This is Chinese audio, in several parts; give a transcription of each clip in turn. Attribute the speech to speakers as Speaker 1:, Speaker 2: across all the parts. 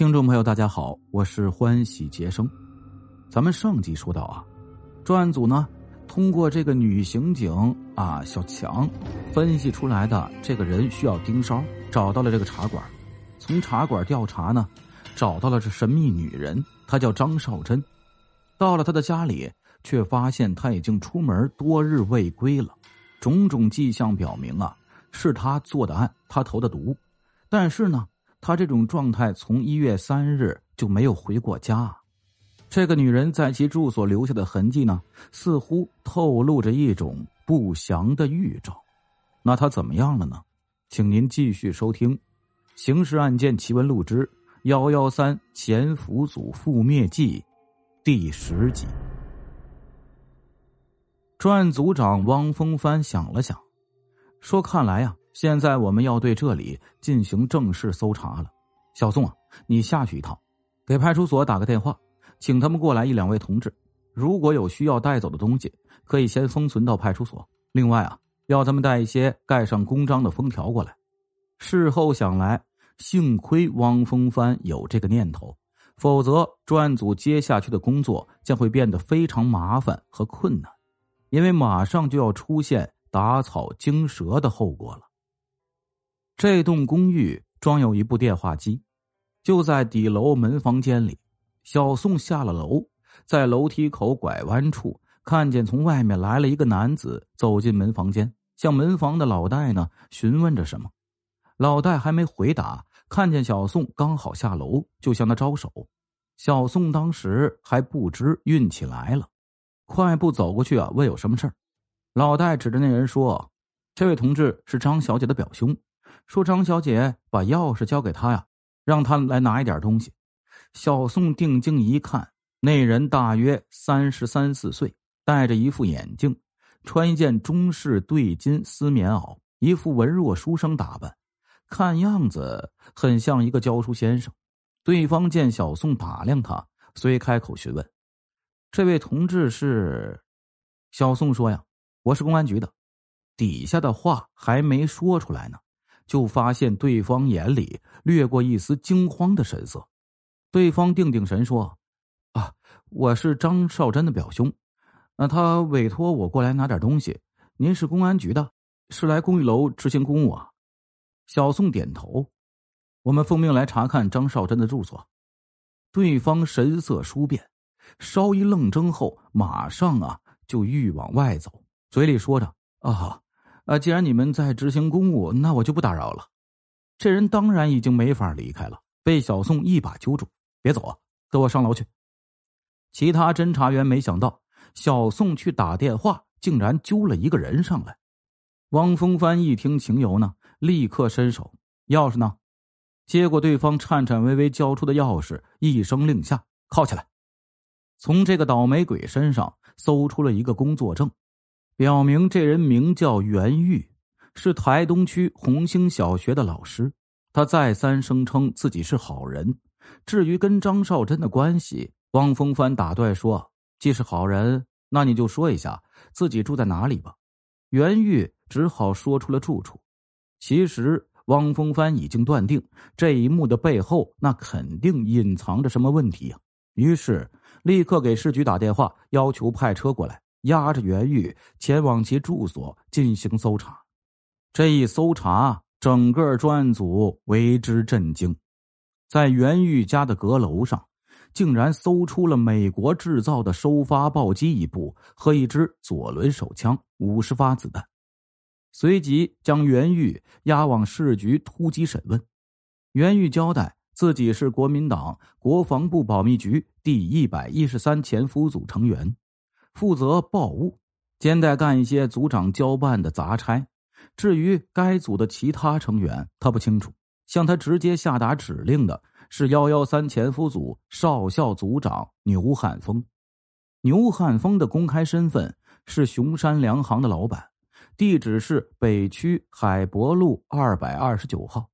Speaker 1: 听众朋友，大家好，我是欢喜杰生。咱们上集说到啊，专案组呢通过这个女刑警啊小强分析出来的这个人需要盯梢，找到了这个茶馆。从茶馆调查呢，找到了这神秘女人，她叫张少珍。到了她的家里，却发现她已经出门多日未归了。种种迹象表明啊，是她做的案，她投的毒。但是呢。他这种状态从一月三日就没有回过家，这个女人在其住所留下的痕迹呢，似乎透露着一种不祥的预兆。那她怎么样了呢？请您继续收听《刑事案件奇闻录之幺幺三潜伏组覆灭记》第十集。专案组长汪峰帆想了想，说：“看来呀。”现在我们要对这里进行正式搜查了，小宋啊，你下去一趟，给派出所打个电话，请他们过来一两位同志。如果有需要带走的东西，可以先封存到派出所。另外啊，要他们带一些盖上公章的封条过来。事后想来，幸亏汪峰帆有这个念头，否则专案组接下去的工作将会变得非常麻烦和困难，因为马上就要出现打草惊蛇的后果了。这栋公寓装有一部电话机，就在底楼门房间里。小宋下了楼，在楼梯口拐弯处，看见从外面来了一个男子走进门房间，向门房的老戴呢询问着什么。老戴还没回答，看见小宋刚好下楼，就向他招手。小宋当时还不知运气来了，快步走过去啊，问有什么事儿老戴指着那人说：“这位同志是张小姐的表兄。”说张小姐把钥匙交给他呀，让他来拿一点东西。小宋定睛一看，那人大约三十三四岁，戴着一副眼镜，穿一件中式对襟丝棉袄，一副文弱书生打扮，看样子很像一个教书先生。对方见小宋打量他，遂开口询问：“这位同志是？”小宋说：“呀，我是公安局的。”底下的话还没说出来呢。就发现对方眼里掠过一丝惊慌的神色，对方定定神说：“啊，我是张少珍的表兄，那他委托我过来拿点东西。您是公安局的，是来公寓楼执行公务啊？”小宋点头：“我们奉命来查看张少珍的住所。”对方神色殊变，稍一愣怔后，马上啊就欲往外走，嘴里说着：“啊。”啊！既然你们在执行公务，那我就不打扰了。这人当然已经没法离开了，被小宋一把揪住：“别走啊，跟我上楼去。”其他侦查员没想到小宋去打电话，竟然揪了一个人上来。汪峰帆一听情由呢，立刻伸手：“钥匙呢？”接过对方颤颤巍巍交出的钥匙，一声令下：“铐起来！”从这个倒霉鬼身上搜出了一个工作证。表明这人名叫袁玉，是台东区红星小学的老师。他再三声称自己是好人。至于跟张少珍的关系，汪峰帆打断说：“既是好人，那你就说一下自己住在哪里吧。”袁玉只好说出了住处。其实，汪峰帆已经断定这一幕的背后，那肯定隐藏着什么问题呀。于是，立刻给市局打电话，要求派车过来。押着袁玉前往其住所进行搜查，这一搜查，整个专案组为之震惊。在袁玉家的阁楼上，竟然搜出了美国制造的收发报机一部和一支左轮手枪、五十发子弹。随即将袁玉押往市局突击审问。袁玉交代自己是国民党国防部保密局第一百一十三潜伏组成员。负责报务，兼带干一些组长交办的杂差。至于该组的其他成员，他不清楚。向他直接下达指令的是幺幺三潜伏组少校组长牛汉峰。牛汉峰的公开身份是熊山粮行的老板，地址是北区海博路二百二十九号。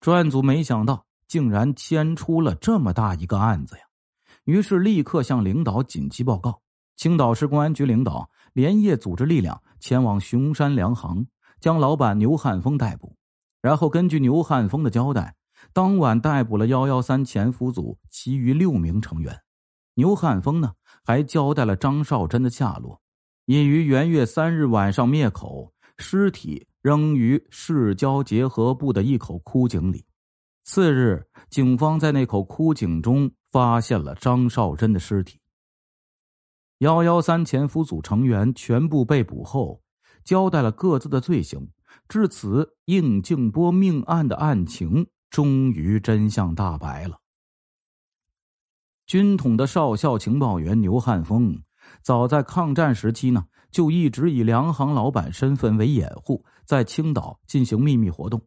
Speaker 1: 专案组没想到，竟然牵出了这么大一个案子呀！于是立刻向领导紧急报告。青岛市公安局领导连夜组织力量前往熊山粮行，将老板牛汉峰逮捕。然后根据牛汉峰的交代，当晚逮捕了幺幺三潜伏组其余六名成员。牛汉峰呢，还交代了张少珍的下落，已于元月三日晚上灭口，尸体扔于市郊结合部的一口枯井里。次日，警方在那口枯井中发现了张少珍的尸体。幺幺三潜伏组成员全部被捕后，交代了各自的罪行。至此，应静波命案的案情终于真相大白了。军统的少校情报员牛汉峰，早在抗战时期呢，就一直以粮行老板身份为掩护，在青岛进行秘密活动。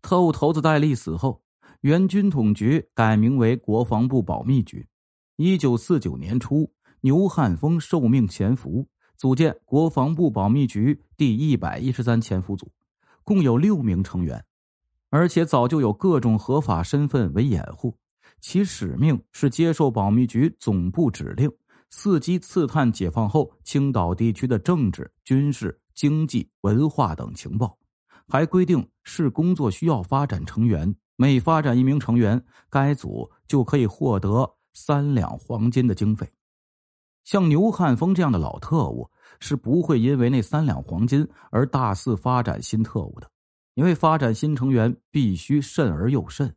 Speaker 1: 特务头子戴笠死后，原军统局改名为国防部保密局。一九四九年初，牛汉峰受命潜伏，组建国防部保密局第一百一十三潜伏组。共有六名成员，而且早就有各种合法身份为掩护。其使命是接受保密局总部指令，伺机刺探解放后青岛地区的政治、军事、经济、文化等情报。还规定，是工作需要发展成员，每发展一名成员，该组就可以获得三两黄金的经费。像牛汉峰这样的老特务。是不会因为那三两黄金而大肆发展新特务的，因为发展新成员必须慎而又慎，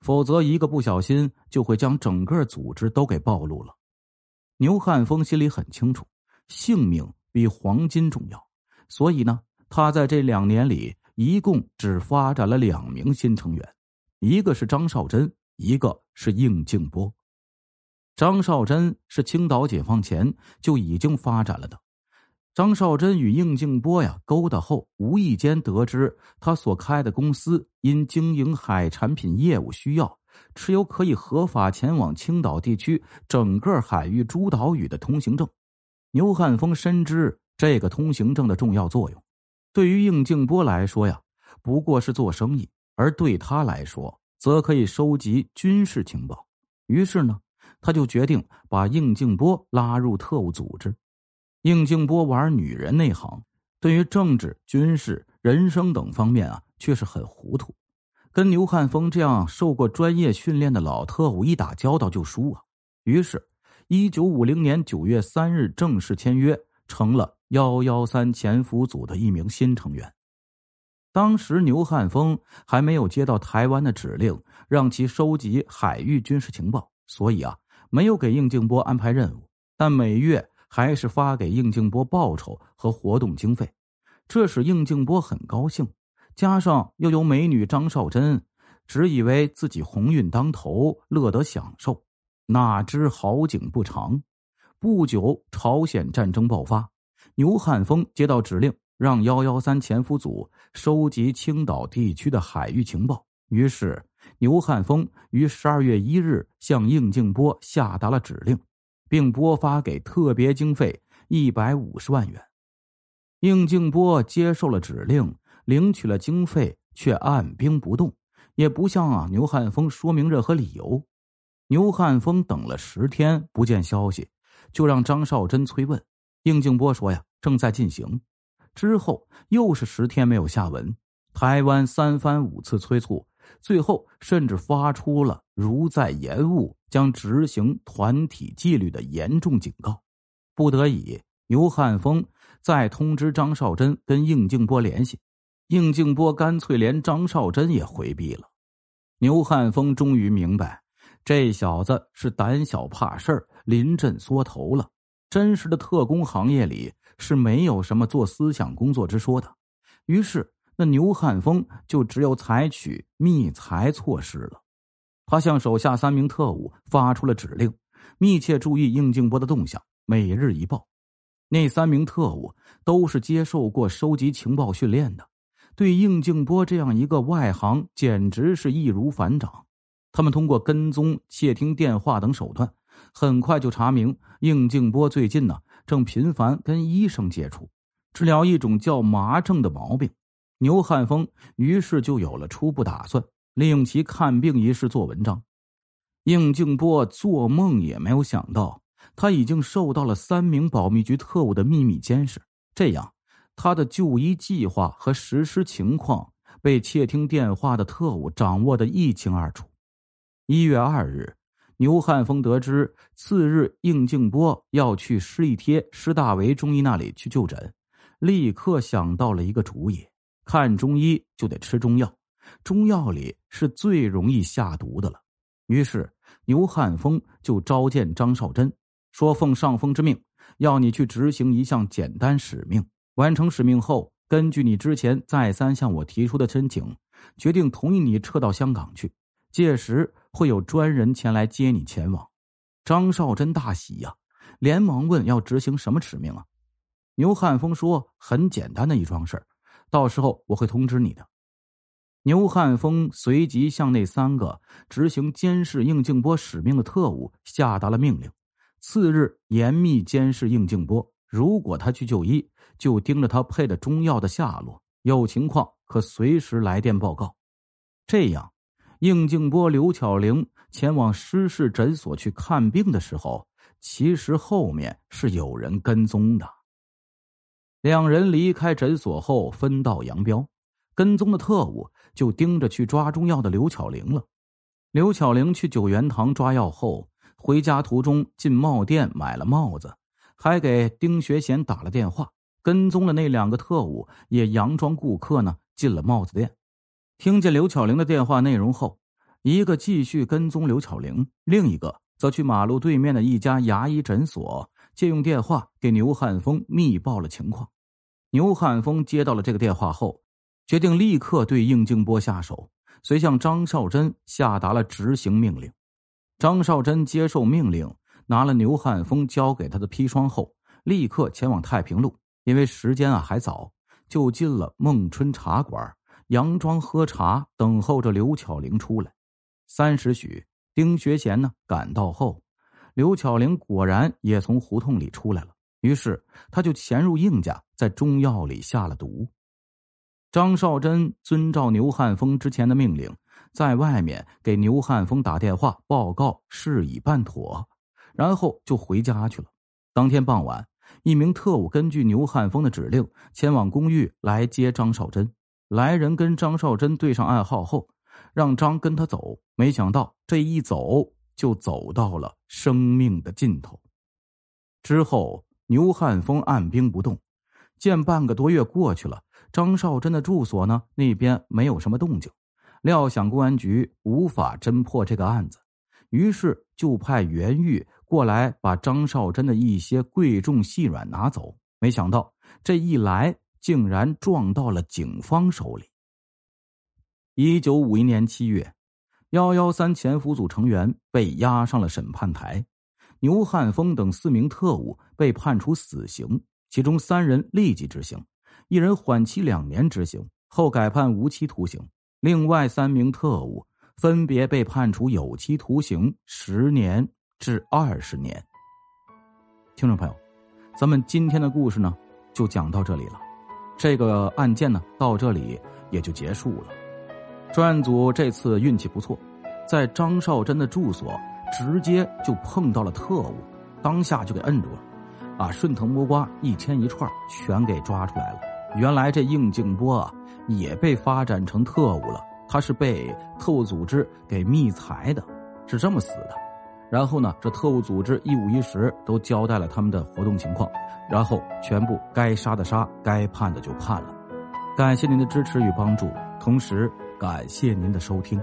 Speaker 1: 否则一个不小心就会将整个组织都给暴露了。牛汉峰心里很清楚，性命比黄金重要，所以呢，他在这两年里一共只发展了两名新成员，一个是张少珍，一个是应静波。张少珍是青岛解放前就已经发展了的。张少珍与应静波呀勾搭后，无意间得知他所开的公司因经营海产品业务需要，持有可以合法前往青岛地区整个海域诸岛屿的通行证。牛汉峰深知这个通行证的重要作用，对于应静波来说呀，不过是做生意；而对他来说，则可以收集军事情报。于是呢，他就决定把应静波拉入特务组织。应静波玩女人那行，对于政治、军事、人生等方面啊，却是很糊涂。跟牛汉峰这样受过专业训练的老特务一打交道就输啊。于是，一九五零年九月三日正式签约，成了幺幺三潜伏组的一名新成员。当时牛汉峰还没有接到台湾的指令，让其收集海域军事情报，所以啊，没有给应静波安排任务，但每月。还是发给应静波报酬和活动经费，这使应静波很高兴。加上又有美女张少珍，只以为自己鸿运当头，乐得享受。哪知好景不长，不久朝鲜战争爆发，牛汉峰接到指令，让幺幺三潜伏组收集青岛地区的海域情报。于是牛汉峰于十二月一日向应静波下达了指令。并拨发给特别经费一百五十万元。应静波接受了指令，领取了经费，却按兵不动，也不向啊牛汉峰说明任何理由。牛汉峰等了十天不见消息，就让张少珍催问。应静波说：“呀，正在进行。”之后又是十天没有下文。台湾三番五次催促，最后甚至发出了如再延误。将执行团体纪律的严重警告，不得已，牛汉峰再通知张少珍跟应静波联系，应静波干脆连张少珍也回避了。牛汉峰终于明白，这小子是胆小怕事儿，临阵缩头了。真实的特工行业里是没有什么做思想工作之说的，于是那牛汉峰就只有采取密裁措施了。他向手下三名特务发出了指令，密切注意应静波的动向，每日一报。那三名特务都是接受过收集情报训练的，对应静波这样一个外行简直是易如反掌。他们通过跟踪、窃听电话等手段，很快就查明应静波最近呢正频繁跟医生接触，治疗一种叫麻症的毛病。牛汉峰于是就有了初步打算。利用其看病一事做文章，应静波做梦也没有想到，他已经受到了三名保密局特务的秘密监视。这样，他的就医计划和实施情况被窃听电话的特务掌握的一清二楚。一月二日，牛汉峰得知次日应静波要去施一贴施大为中医那里去就诊，立刻想到了一个主意：看中医就得吃中药，中药里是最容易下毒的了。于是牛汉峰就召见张少珍，说：“奉上峰之命，要你去执行一项简单使命。完成使命后，根据你之前再三向我提出的申请，决定同意你撤到香港去。届时。”会有专人前来接你前往。张少珍大喜呀，连忙问：“要执行什么使命啊？”牛汉峰说：“很简单的一桩事儿到时候我会通知你的。”牛汉峰随即向那三个执行监视应静波使命的特务下达了命令：次日严密监视应静波，如果他去就医，就盯着他配的中药的下落，有情况可随时来电报告。这样。应静波、刘巧玲前往失事诊所去看病的时候，其实后面是有人跟踪的。两人离开诊所后分道扬镳，跟踪的特务就盯着去抓中药的刘巧玲了。刘巧玲去九元堂抓药后，回家途中进帽店买了帽子，还给丁学贤打了电话。跟踪的那两个特务也佯装顾客呢，进了帽子店。听见刘巧玲的电话内容后，一个继续跟踪刘巧玲，另一个则去马路对面的一家牙医诊所借用电话给牛汉峰密报了情况。牛汉峰接到了这个电话后，决定立刻对应静波下手，遂向张少珍下达了执行命令。张少珍接受命令，拿了牛汉峰交给他的砒霜后，立刻前往太平路，因为时间啊还早，就进了孟春茶馆。佯装喝茶，等候着刘巧玲出来。三时许，丁学贤呢赶到后，刘巧玲果然也从胡同里出来了。于是他就潜入应家，在中药里下了毒。张少珍遵照牛汉峰之前的命令，在外面给牛汉峰打电话报告事已办妥，然后就回家去了。当天傍晚，一名特务根据牛汉峰的指令，前往公寓来接张少珍。来人跟张少珍对上暗号后，让张跟他走。没想到这一走就走到了生命的尽头。之后，牛汉峰按兵不动，见半个多月过去了，张少珍的住所呢那边没有什么动静，料想公安局无法侦破这个案子，于是就派袁玉过来把张少珍的一些贵重细软拿走。没想到这一来。竟然撞到了警方手里。一九五一年七月，幺幺三潜伏组成员被押上了审判台，牛汉峰等四名特务被判处死刑，其中三人立即执行，一人缓期两年执行后改判无期徒刑，另外三名特务分别被判处有期徒刑十年至二十年。听众朋友，咱们今天的故事呢，就讲到这里了。这个案件呢，到这里也就结束了。专案组这次运气不错，在张少珍的住所直接就碰到了特务，当下就给摁住了，啊，顺藤摸瓜，一牵一串，全给抓出来了。原来这应静波啊，也被发展成特务了，他是被特务组织给密财的，是这么死的。然后呢，这特务组织一五一十都交代了他们的活动情况，然后全部该杀的杀，该判的就判了。感谢您的支持与帮助，同时感谢您的收听。